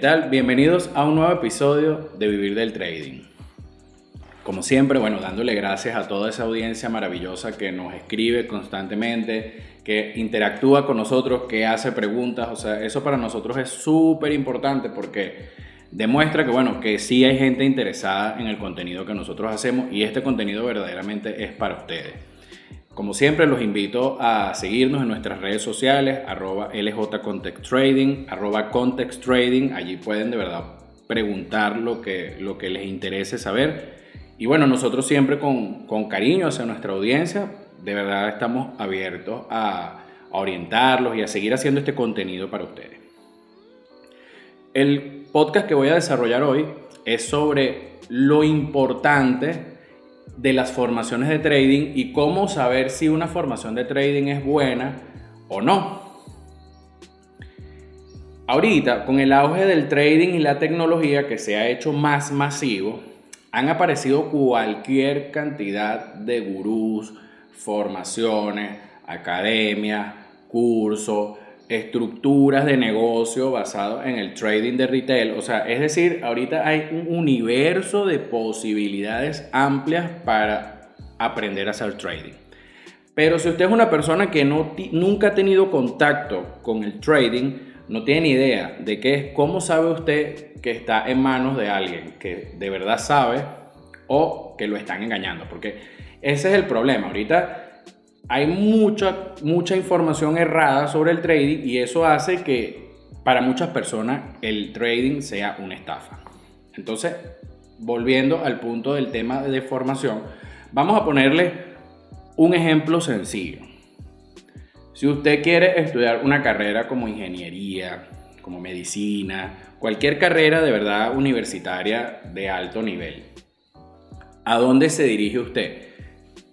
¿Qué tal? Bienvenidos a un nuevo episodio de Vivir del Trading. Como siempre, bueno, dándole gracias a toda esa audiencia maravillosa que nos escribe constantemente, que interactúa con nosotros, que hace preguntas, o sea, eso para nosotros es súper importante porque demuestra que, bueno, que sí hay gente interesada en el contenido que nosotros hacemos y este contenido verdaderamente es para ustedes. Como siempre, los invito a seguirnos en nuestras redes sociales, arroba Trading, arroba Context Trading. Allí pueden de verdad preguntar lo que, lo que les interese saber. Y bueno, nosotros siempre con, con cariño hacia nuestra audiencia, de verdad estamos abiertos a orientarlos y a seguir haciendo este contenido para ustedes. El podcast que voy a desarrollar hoy es sobre lo importante de las formaciones de trading y cómo saber si una formación de trading es buena o no. Ahorita, con el auge del trading y la tecnología que se ha hecho más masivo, han aparecido cualquier cantidad de gurús, formaciones, academias, cursos, estructuras de negocio basado en el trading de retail. O sea, es decir, ahorita hay un universo de posibilidades amplias para aprender a hacer trading. Pero si usted es una persona que no, nunca ha tenido contacto con el trading, no tiene ni idea de qué es, ¿cómo sabe usted que está en manos de alguien que de verdad sabe o que lo están engañando? Porque ese es el problema. Ahorita hay mucha, mucha información errada sobre el trading y eso hace que para muchas personas el trading sea una estafa. Entonces, volviendo al punto del tema de formación, vamos a ponerle un ejemplo sencillo. Si usted quiere estudiar una carrera como ingeniería, como medicina, cualquier carrera de verdad universitaria de alto nivel, ¿a dónde se dirige usted?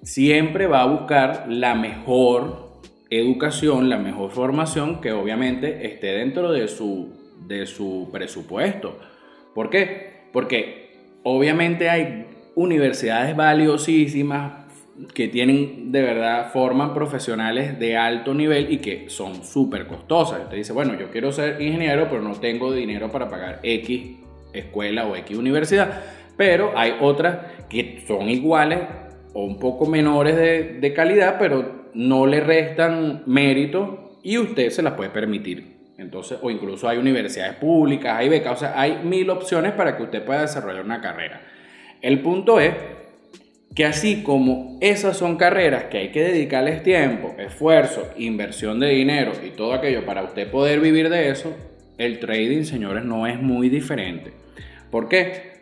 Siempre va a buscar la mejor educación, la mejor formación que obviamente esté dentro de su, de su presupuesto. ¿Por qué? Porque obviamente hay universidades valiosísimas que tienen de verdad, forman profesionales de alto nivel y que son súper costosas. Usted dice, bueno, yo quiero ser ingeniero, pero no tengo dinero para pagar X escuela o X universidad. Pero hay otras que son iguales o un poco menores de, calidad, pero no le restan mérito y usted se las puede permitir. Entonces, o incluso hay universidades públicas, hay becas, o sea, hay mil opciones para que usted pueda desarrollar una carrera. El punto es que así como esas son carreras que hay que dedicarles tiempo, esfuerzo, inversión de dinero y todo aquello para usted poder vivir de eso, el trading, señores, no es muy diferente. ¿Por qué?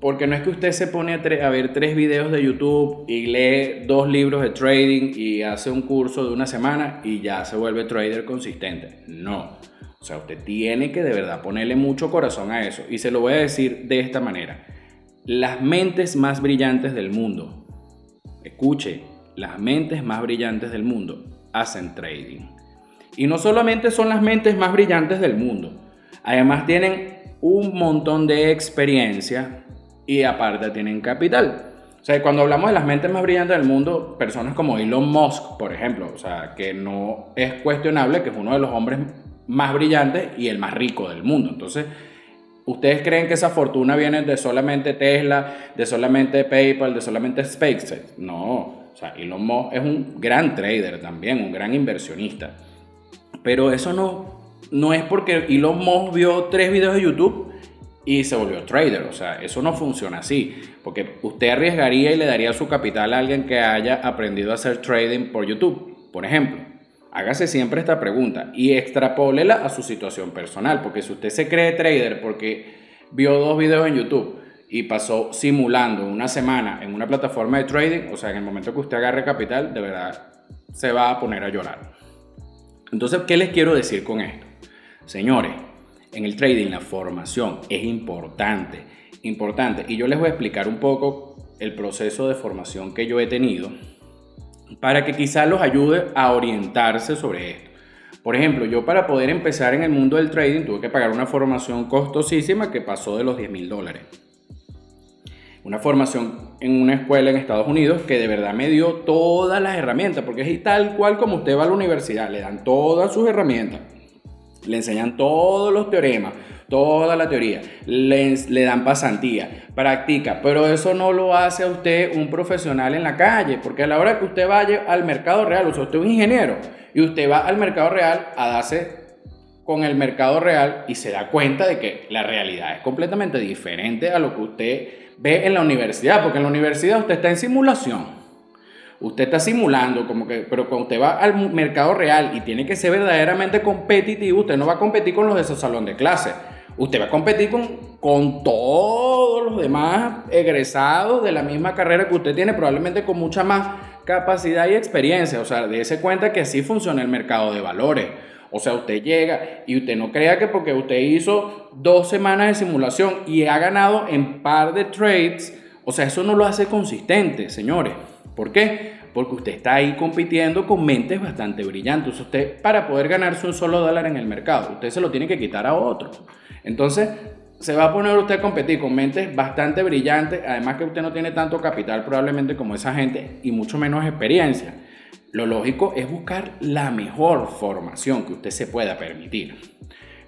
Porque no es que usted se pone a, ver tres videos de YouTube y lee dos libros de trading y hace un curso de una semana y ya se vuelve trader consistente. No. O sea, usted tiene que de verdad ponerle mucho corazón a eso. Y se lo voy a decir de esta manera. Las mentes más brillantes del mundo, escuche, las mentes más brillantes del mundo hacen trading. Y no solamente son las mentes más brillantes del mundo, además tienen un montón de experiencia y aparte tienen capital. O sea, cuando hablamos de las mentes más brillantes del mundo, personas como Elon Musk, por ejemplo, o sea, que no es cuestionable que es uno de los hombres más brillantes y el más rico del mundo. Entonces, ¿ustedes creen que esa fortuna viene de solamente Tesla, de solamente PayPal, de solamente SpaceX? No, o sea, Elon Musk es un gran trader también, un gran inversionista. Pero eso no, no es porque Elon Musk vio tres videos de YouTube y se volvió trader. O sea, eso no funciona así, porque usted arriesgaría y le daría su capital a alguien que haya aprendido a hacer trading por YouTube, por ejemplo. Hágase siempre esta pregunta y extrapólela a su situación personal, porque si usted se cree trader porque vio dos videos en YouTube y pasó simulando una semana en una plataforma de trading, o sea, en el momento que usted agarre capital, de verdad se va a poner a llorar. Entonces, ¿qué les quiero decir con esto? Señores, en el trading la formación es importante, importante. Y yo les voy a explicar un poco el proceso de formación que yo he tenido para que quizás los ayude a orientarse sobre esto. Por ejemplo, yo para poder empezar en el mundo del trading tuve que pagar una formación costosísima que pasó de los 10 mil dólares. Una formación en una escuela en Estados Unidos que de verdad me dio todas las herramientas, porque es tal cual como usted va a la universidad, le dan todas sus herramientas Le enseñan todos los teoremas, toda la teoría, le, le, dan pasantía, practica, pero eso no lo hace a usted un profesional en la calle, porque a la hora que usted vaya al mercado real, o sea, usted es un ingeniero y usted va al mercado real a darse con el mercado real y se da cuenta de que la realidad es completamente diferente a lo que usted ve en la universidad, porque en la universidad usted está en simulación. Usted está simulando, como que, pero cuando usted va al mercado real y tiene que ser verdaderamente competitivo, usted no va a competir con los de su salón de clase Usted va a competir con, con todos los demás egresados de la misma carrera que usted tiene, probablemente con mucha más capacidad y experiencia. O sea, dése cuenta que así funciona el mercado de valores. O sea, usted llega y usted no crea que porque usted hizo dos semanas de simulación y ha ganado en par de trades, o sea, eso no lo hace consistente, señores. ¿Por qué? Porque usted está ahí compitiendo con mentes bastante brillantes. Usted, para poder ganarse un solo dólar en el mercado, usted se lo tiene que quitar a otro. Entonces, se va a poner usted a competir con mentes bastante brillantes, además que usted no tiene tanto capital probablemente como esa gente y mucho menos experiencia. Lo lógico es buscar la mejor formación que usted se pueda permitir.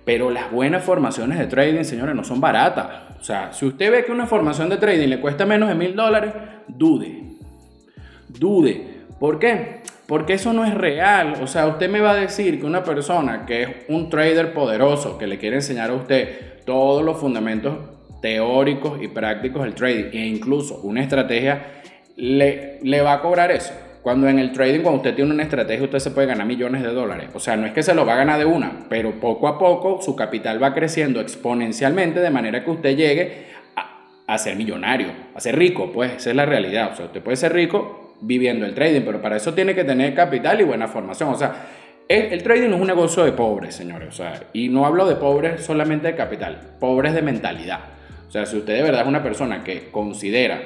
Pero las buenas formaciones de trading, señores, no son baratas. O sea, si usted ve que una formación de trading le cuesta menos de mil dólares, dude. Dude. ¿Por qué? Porque eso no es real. O sea, usted me va a decir que una persona que es un trader poderoso, que le quiere enseñar a usted todos los fundamentos teóricos y prácticos del trading e incluso una estrategia, le, le va a cobrar eso. Cuando en el trading, cuando usted tiene una estrategia, usted se puede ganar millones de dólares. O sea, no es que se lo va a ganar de una, pero poco a poco su capital va creciendo exponencialmente de manera que usted llegue a, a ser millonario, a ser rico, pues esa es la realidad. O sea, usted puede ser rico viviendo el trading, pero para eso tiene que tener capital y buena formación. O sea, el, trading es un negocio de pobres, señores. O sea, y no hablo de pobres solamente de capital, pobres de mentalidad. O sea, si usted de verdad es una persona que considera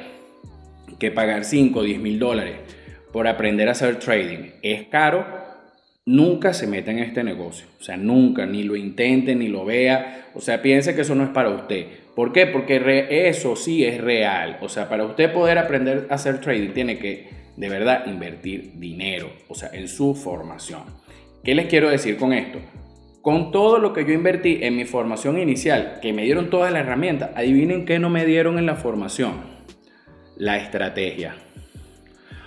que pagar 5 o 10 mil dólares por aprender a hacer trading es caro, nunca se meta en este negocio. O sea, nunca, ni lo intente, ni lo vea. O sea, piense que eso no es para usted. ¿Por qué? Porque eso sí es real. O sea, para usted poder aprender a hacer trading tiene que de verdad invertir dinero, o sea, en su formación. ¿Qué les quiero decir con esto? Con todo lo que yo invertí en mi formación inicial, que me dieron todas las herramientas, adivinen qué no me dieron en la formación. La estrategia.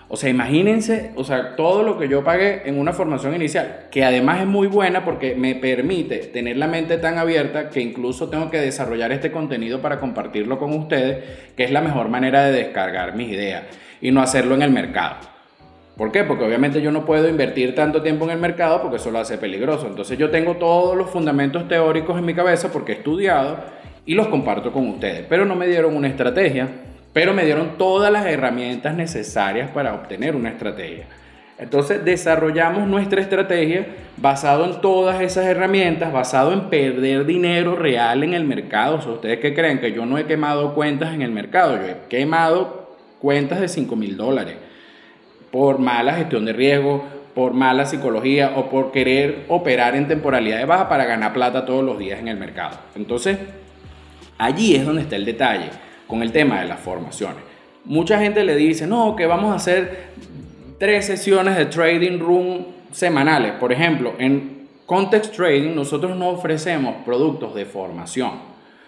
O sea, imagínense, o sea, todo lo que yo pagué en una formación inicial, que además es muy buena porque me permite tener la mente tan abierta que incluso tengo que desarrollar este contenido para compartirlo con ustedes, que es la mejor manera de descargar mis ideas y no hacerlo en el mercado. ¿Por qué? Porque obviamente yo no puedo invertir tanto tiempo en el mercado porque eso lo hace peligroso. Entonces yo tengo todos los fundamentos teóricos en mi cabeza porque he estudiado y los comparto con ustedes. Pero no me dieron una estrategia, pero me dieron todas las herramientas necesarias para obtener una estrategia. Entonces desarrollamos nuestra estrategia basado en todas esas herramientas, basado en perder dinero real en el mercado. O sea, ustedes que creen que yo no he quemado cuentas en el mercado, yo he quemado cuentas de 5 mil dólares por mala gestión de riesgo, por mala psicología o por querer operar en temporalidad de baja para ganar plata todos los días en el mercado. Entonces, allí es donde está el detalle con el tema de las formaciones. Mucha gente le dice, no, que vamos a hacer tres sesiones de trading room semanales. Por ejemplo, en Context Trading nosotros no ofrecemos productos de formación.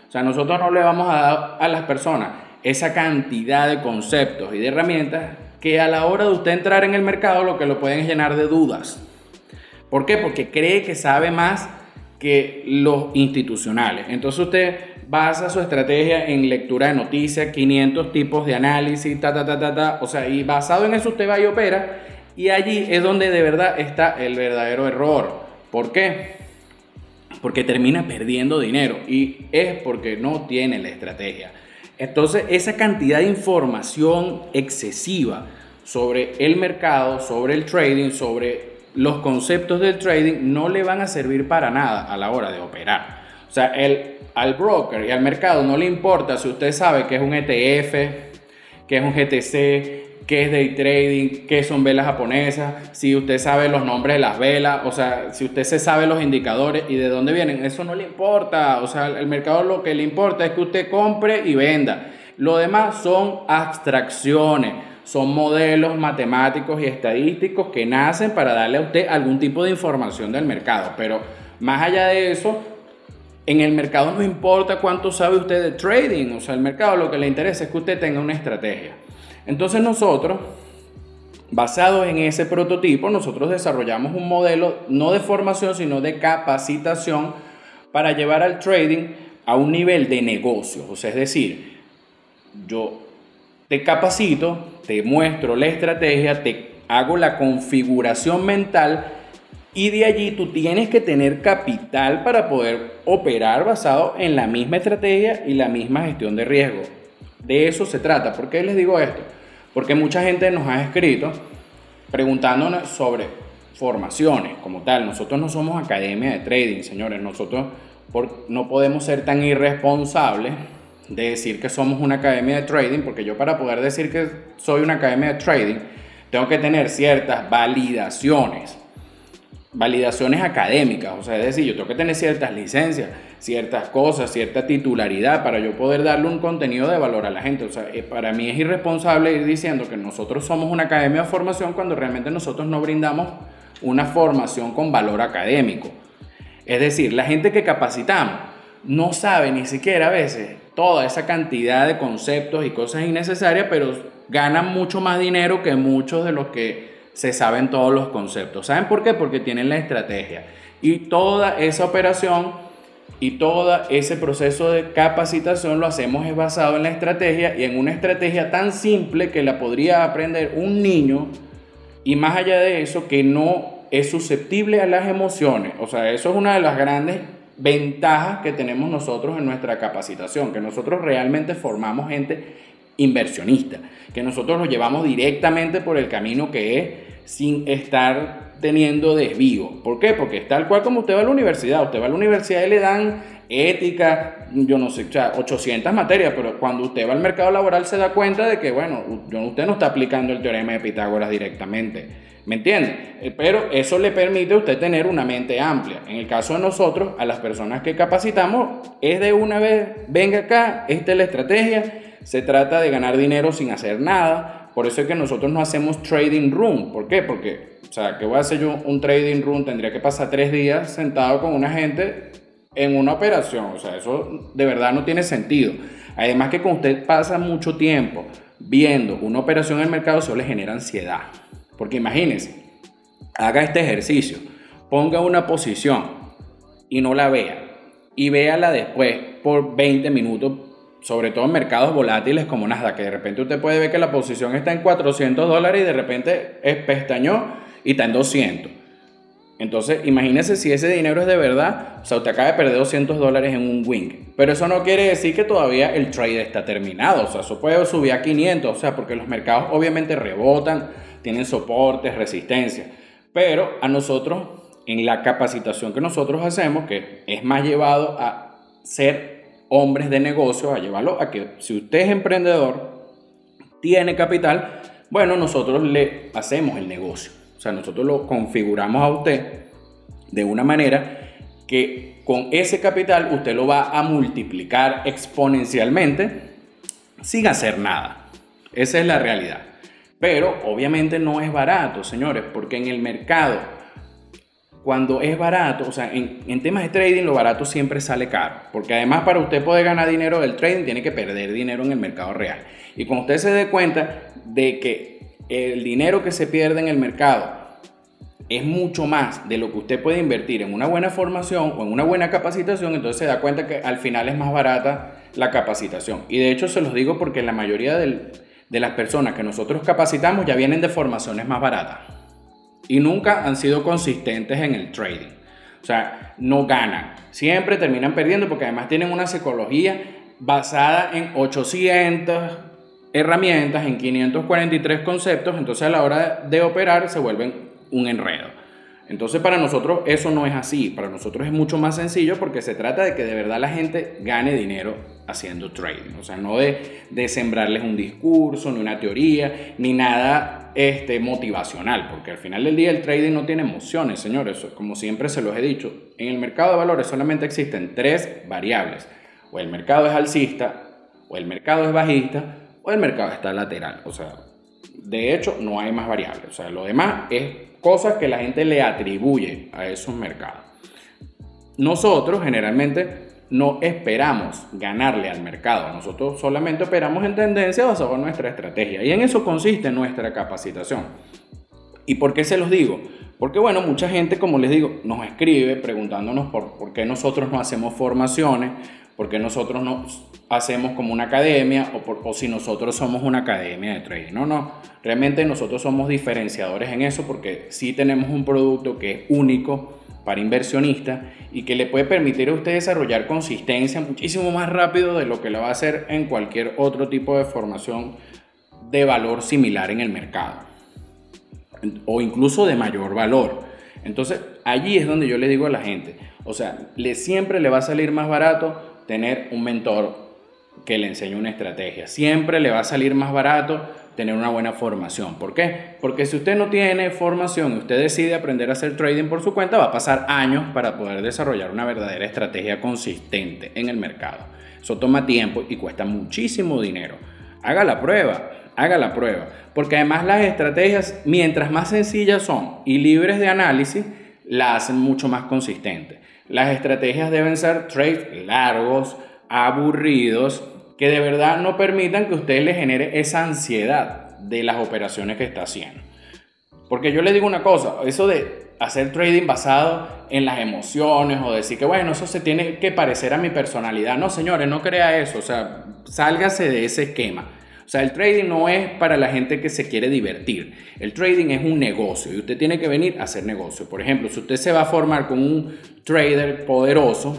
O sea, nosotros no le vamos a dar a las personas esa cantidad de conceptos y de herramientas que a la hora de usted entrar en el mercado lo que lo pueden llenar de dudas. ¿Por qué? Porque cree que sabe más que los institucionales. Entonces usted basa su estrategia en lectura de noticias, 500 tipos de análisis, ta, ta, ta, ta, ta. O sea, y basado en eso usted va y opera. Y allí es donde de verdad está el verdadero error. ¿Por qué? Porque termina perdiendo dinero y es porque no tiene la estrategia. Entonces, esa cantidad de información excesiva sobre el mercado, sobre el trading, sobre los conceptos del trading, no le van a servir para nada a la hora de operar. O sea, el, al broker y al mercado no le importa si usted sabe que es un ETF, que es un GTC, qué es day trading, qué son velas japonesas, si usted sabe los nombres de las velas, o sea, si usted se sabe los indicadores y de dónde vienen, eso no le importa. O sea, el mercado lo que le importa es que usted compre y venda. Lo demás son abstracciones, son modelos matemáticos y estadísticos que nacen para darle a usted algún tipo de información del mercado, pero Más allá de eso, en el mercado no importa cuánto sabe usted de trading, o sea, el mercado lo que le interesa es que usted tenga una estrategia. Entonces nosotros, basados en ese prototipo, nosotros desarrollamos un modelo no de formación, sino de capacitación para llevar al trading a un nivel de negocio. O sea, es decir, yo te capacito, te muestro la estrategia, te hago la configuración mental y de allí tú tienes que tener capital para poder operar basado en la misma estrategia y la misma gestión de riesgo. De eso se trata. ¿Por qué les digo esto? Porque mucha gente nos ha escrito preguntándonos sobre formaciones como tal. Nosotros no somos academia de trading, señores. Nosotros no podemos ser tan irresponsables de decir que somos una academia de trading, porque yo para poder decir que soy una academia de trading, tengo que tener ciertas validaciones validaciones académicas, o sea, es decir, yo tengo que tener ciertas licencias, ciertas cosas, cierta titularidad para yo poder darle un contenido de valor a la gente. O sea, eh, para mí es irresponsable ir diciendo que nosotros somos una academia de formación cuando realmente nosotros no brindamos una formación con valor académico. Es decir, la gente que capacitamos no sabe ni siquiera a veces toda esa cantidad de conceptos y cosas innecesarias, pero ganan mucho más dinero que muchos de los que se saben todos los conceptos. ¿Saben por qué? Porque tienen la estrategia. Y toda esa operación y todo ese proceso de capacitación lo hacemos es basado en la estrategia y en una estrategia tan simple que la podría aprender un niño y más allá de eso que no es susceptible a las emociones. O sea, eso es una de las grandes ventajas que tenemos nosotros en nuestra capacitación, que nosotros realmente formamos gente inversionista, que nosotros nos llevamos directamente por el camino que es sin estar teniendo desvío. ¿Por qué? Porque es tal cual como usted va a la universidad. Usted va a la universidad y le dan ética, yo no sé, o sea, 800 materias, pero cuando usted va al mercado laboral se da cuenta de que, bueno, usted no está aplicando el teorema de Pitágoras directamente. ¿Me entiende? Eh, pero eso le permite a usted tener una mente amplia. En el caso de nosotros, a las personas que capacitamos, es de una vez, venga acá, esta es la estrategia, se trata de ganar dinero sin hacer nada, por eso es que nosotros no hacemos trading room. ¿Por qué? Porque, o sea, ¿qué voy a hacer yo un trading room? Tendría que pasar tres días sentado con una gente en una operación. O sea, eso de verdad no tiene sentido. Además que cuando usted pasa mucho tiempo viendo una operación en el mercado, eso le genera ansiedad. Porque imagínese, haga este ejercicio, ponga una posición y no la vea. Y véala después por 20 minutos sobre todo en mercados volátiles como Nasdaq, que de repente usted puede ver que la posición está en 400 dólares y de repente es pestañó y está en 200. Entonces, imagínese si ese dinero es de verdad, o sea, usted acaba de perder 200 dólares en un wing. Pero eso no quiere decir que todavía el trade está terminado, o sea, eso puede subir a 500, o sea, porque los mercados obviamente rebotan, tienen soportes, resistencia. Pero a nosotros, en la capacitación que nosotros hacemos, que es más llevado a ser hombres de negocios a llevarlo a que si usted es emprendedor, tiene capital, bueno, nosotros le hacemos el negocio. O sea, nosotros lo configuramos a usted de una manera que con ese capital usted lo va a multiplicar exponencialmente sin hacer nada. Esa es la realidad. Pero obviamente no es barato, señores, porque en el mercado cuando es barato, o sea, en, temas de trading lo barato siempre sale caro, porque además para usted poder ganar dinero del trading tiene que perder dinero en el mercado real. Y cuando usted se dé cuenta de que el dinero que se pierde en el mercado es mucho más de lo que usted puede invertir en una buena formación o en una buena capacitación, entonces se da cuenta que al final es más barata la capacitación. Y de hecho se los digo porque la mayoría de las personas que nosotros capacitamos ya vienen de formaciones más baratas y nunca han sido consistentes en el trading. O sea, no ganan. Siempre terminan perdiendo porque además tienen una psicología basada en 800 herramientas, en 543 conceptos, entonces a la hora de operar se vuelven un enredo. Entonces para nosotros eso no es así, para nosotros es mucho más sencillo porque se trata de que de verdad la gente gane dinero haciendo trading, o sea, no de, de sembrarles un discurso, ni una teoría, ni nada este, motivacional, porque al final del día el trading no tiene emociones, señores, como siempre se los he dicho, en el mercado de valores solamente existen tres variables, o el mercado es alcista, o el mercado es bajista, o el mercado está lateral, o sea, de hecho no hay más variables, o sea, lo demás es cosas que la gente le atribuye a esos mercados. nosotros generalmente no esperamos ganarle al mercado, nosotros solamente operamos en tendencia basado en nuestra estrategia y en eso consiste nuestra capacitación. ¿Y por qué se los digo? Porque bueno, mucha gente, como les digo, nos escribe preguntándonos por, por qué nosotros no hacemos formaciones, por qué nosotros no hacemos como una academia o si nosotros somos una academia de trading. No, no, realmente nosotros somos diferenciadores en eso porque sí tenemos un producto que es único para inversionistas y que le puede permitir a usted desarrollar consistencia muchísimo más rápido de lo que lo va a hacer en cualquier otro tipo de formación de valor similar en el mercado o incluso de mayor valor. Entonces, allí es donde yo le digo a la gente, o sea, le, siempre le va a salir más barato tener un mentor que le enseñe una estrategia. Siempre le va a salir más barato tener una buena formación. ¿Por qué? Porque si usted no tiene formación y usted decide aprender a hacer trading por su cuenta, va a pasar años para poder desarrollar una verdadera estrategia consistente en el mercado. Eso toma tiempo y cuesta muchísimo dinero. Haga la prueba, haga la prueba. Porque además las estrategias, mientras más sencillas son y libres de análisis, la hacen mucho más consistente. Las estrategias deben ser trades largos, aburridos, que de verdad no permitan que usted le genere esa ansiedad de las operaciones que está haciendo. Porque yo le digo una cosa, eso de hacer trading basado en las emociones o decir que bueno, eso se tiene que parecer a mi personalidad. No, señores, no crea eso, o sea, sálgase de ese esquema. O sea, el trading no es para la gente que se quiere divertir. El trading es un negocio y usted tiene que venir a hacer negocio. Por ejemplo, si usted se va a formar con un trader poderoso,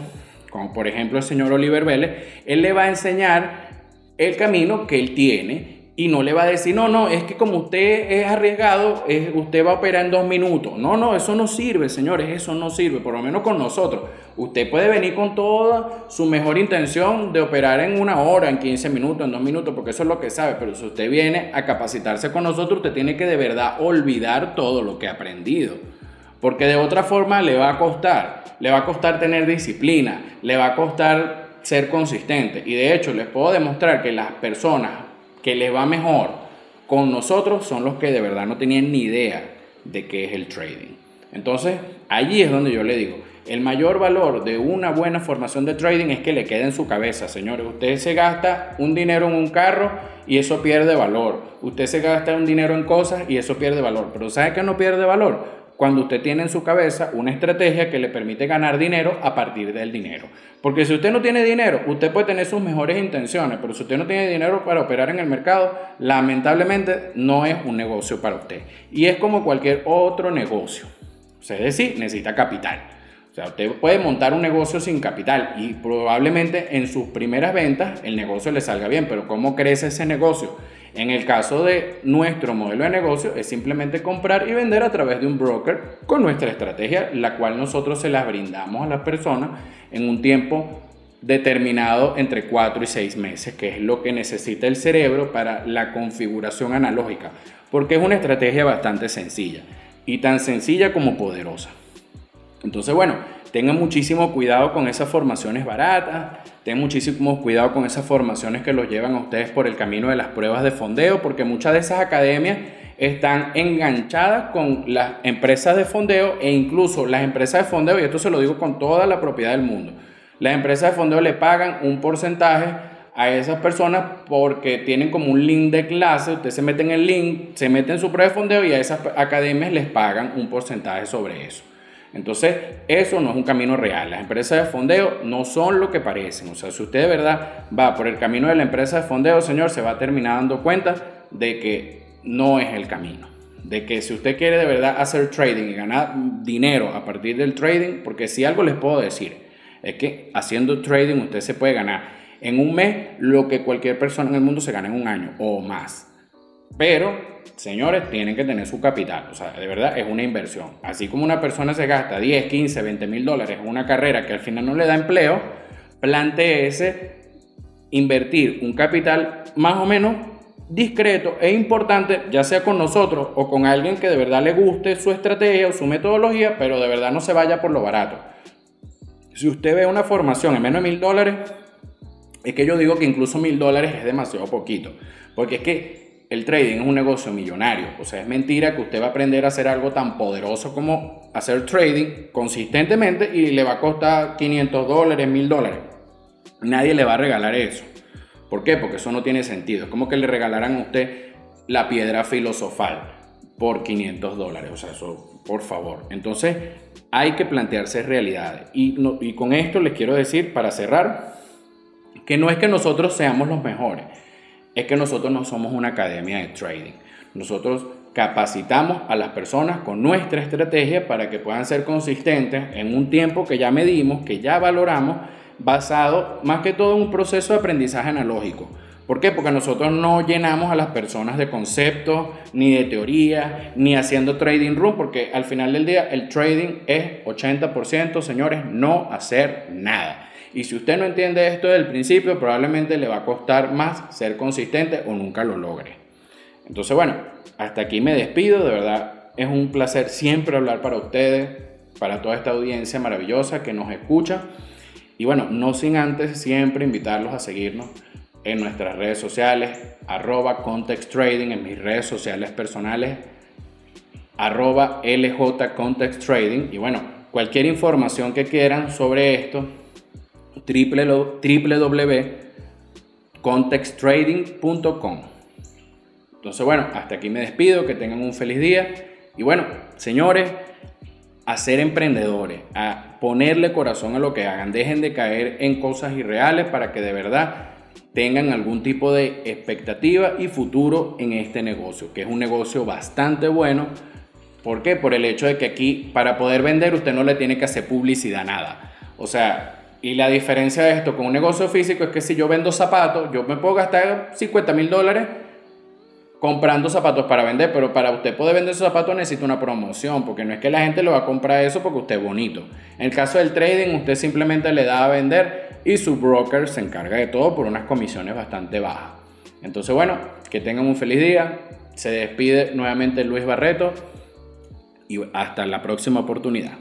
como por ejemplo el señor Oliver Vélez, él le va a enseñar el camino que él tiene y no le va a decir, no, no, es que como usted es arriesgado, es, usted va a operar en dos minutos. No, no, eso no sirve, señores, eso no sirve, por lo menos con nosotros. Usted puede venir con toda su mejor intención de operar en una hora, en 15 minutos, en dos minutos, porque eso es lo que sabe, pero si usted viene a capacitarse con nosotros, usted tiene que de verdad olvidar todo lo que ha aprendido. Porque de otra forma le va a costar, le va a costar tener disciplina, le va a costar ser consistente. Y de hecho les puedo demostrar que las personas que les va mejor con nosotros son los que de verdad no tenían ni idea de qué es el trading. Entonces, allí es donde yo le digo, el mayor valor de una buena formación de trading es que le quede en su cabeza, señores. Usted se gasta un dinero en un carro y eso pierde valor. Usted se gasta un dinero en cosas y eso pierde valor. Pero ¿sabe qué no pierde valor? Cuando usted tiene en su cabeza una estrategia que le permite ganar dinero a partir del dinero. Porque si usted no tiene dinero, usted puede tener sus mejores intenciones, pero si usted no tiene dinero para operar en el mercado, lamentablemente no es un negocio para usted. Y es como cualquier otro negocio. O sea, es decir, necesita capital. O sea, usted puede montar un negocio sin capital y probablemente en sus primeras ventas el negocio le salga bien, pero ¿cómo crece ese negocio? En el caso de nuestro modelo de negocio es simplemente comprar y vender a través de un broker con nuestra estrategia, la cual nosotros se la brindamos a las personas en un tiempo determinado entre 4 y 6 meses, que es lo que necesita el cerebro para la configuración analógica, porque es una estrategia bastante sencilla y tan sencilla como poderosa. Entonces, bueno, tengan muchísimo cuidado con esas formaciones baratas, tengan muchísimo cuidado con esas formaciones que los llevan a ustedes por el camino de las pruebas de fondeo, porque muchas de esas academias están enganchadas con las empresas de fondeo e incluso las empresas de fondeo, y esto se lo digo con toda la propiedad del mundo, las empresas de fondeo le pagan un porcentaje a esas personas porque tienen como un link de clase, usted se mete en el link, se mete en su prueba de fondeo y a esas academias les pagan un porcentaje sobre eso. Entonces, eso no es un camino real. Las empresas de fondeo no son lo que parecen. O sea, si usted de verdad va por el camino de la empresa de fondeo, señor, se va a terminar dando cuenta de que no es el camino. De que si usted quiere de verdad hacer trading y ganar dinero a partir del trading, porque si algo les puedo decir, es que haciendo trading usted se puede ganar en un mes lo que cualquier persona en el mundo se gana en un año o más. Pero, señores, tienen que tener su capital. O sea, de verdad es una inversión. Así como una persona se gasta 10, 15, 20 mil dólares en una carrera que al final no le da empleo, planteese invertir un capital más o menos discreto e importante, ya sea con nosotros o con alguien que de verdad le guste su estrategia o su metodología, pero de verdad no se vaya por lo barato. Si usted ve una formación en menos de mil dólares, es que yo digo que incluso mil dólares es demasiado poquito. Porque es que el trading es un negocio millonario. O sea, es mentira que usted va a aprender a hacer algo tan poderoso como hacer trading consistentemente y le va a costar 500 dólares, 1000 dólares. Nadie le va a regalar eso. ¿Por qué? Porque eso no tiene sentido. Es como que le regalaran a usted la piedra filosofal por 500 dólares. O sea, eso, por favor. Entonces, hay que plantearse realidades. Y, y con esto les quiero decir, para cerrar, que no es que nosotros seamos los mejores es que nosotros no somos una academia de trading. Nosotros capacitamos a las personas con nuestra estrategia para que puedan ser consistentes en un tiempo que ya medimos, que ya valoramos, basado más que todo en un proceso de aprendizaje analógico. ¿Por qué? Porque nosotros no llenamos a las personas de conceptos, ni de teoría, ni haciendo trading room, porque al final del día el trading es 80%, señores, no hacer nada. Y si usted no entiende esto del principio, probablemente le va a costar más ser consistente o nunca lo logre. Entonces, bueno, hasta aquí me despido. De verdad, es un placer siempre hablar para ustedes, para toda esta audiencia maravillosa que nos escucha. Y bueno, no sin antes siempre invitarlos a seguirnos en nuestras redes sociales, arroba Context Trading, en mis redes sociales personales, arroba LJ Context Trading. Y bueno, cualquier información que quieran sobre esto, www.contexttrading.com. Entonces, bueno, hasta aquí me despido, que tengan un feliz día. Y bueno, señores, a ser emprendedores, a ponerle corazón a lo que hagan, dejen de caer en cosas irreales para que de verdad tengan algún tipo de expectativa y futuro en este negocio, que es un negocio bastante bueno. ¿Por qué? Por el hecho de que aquí para poder vender usted no le tiene que hacer publicidad nada. O sea, y la diferencia de esto con un negocio físico es que si yo vendo zapatos, yo me puedo gastar 50 mil dólares comprando zapatos para vender, pero para usted poder vender esos zapatos necesita una promoción, porque no es que la gente le va a comprar eso porque usted es bonito. En el caso del trading, usted simplemente le da a vender y su broker se encarga de todo por unas comisiones bastante bajas. Entonces, bueno, que tengan un feliz día. Se despide nuevamente Luis Barreto y hasta la próxima oportunidad.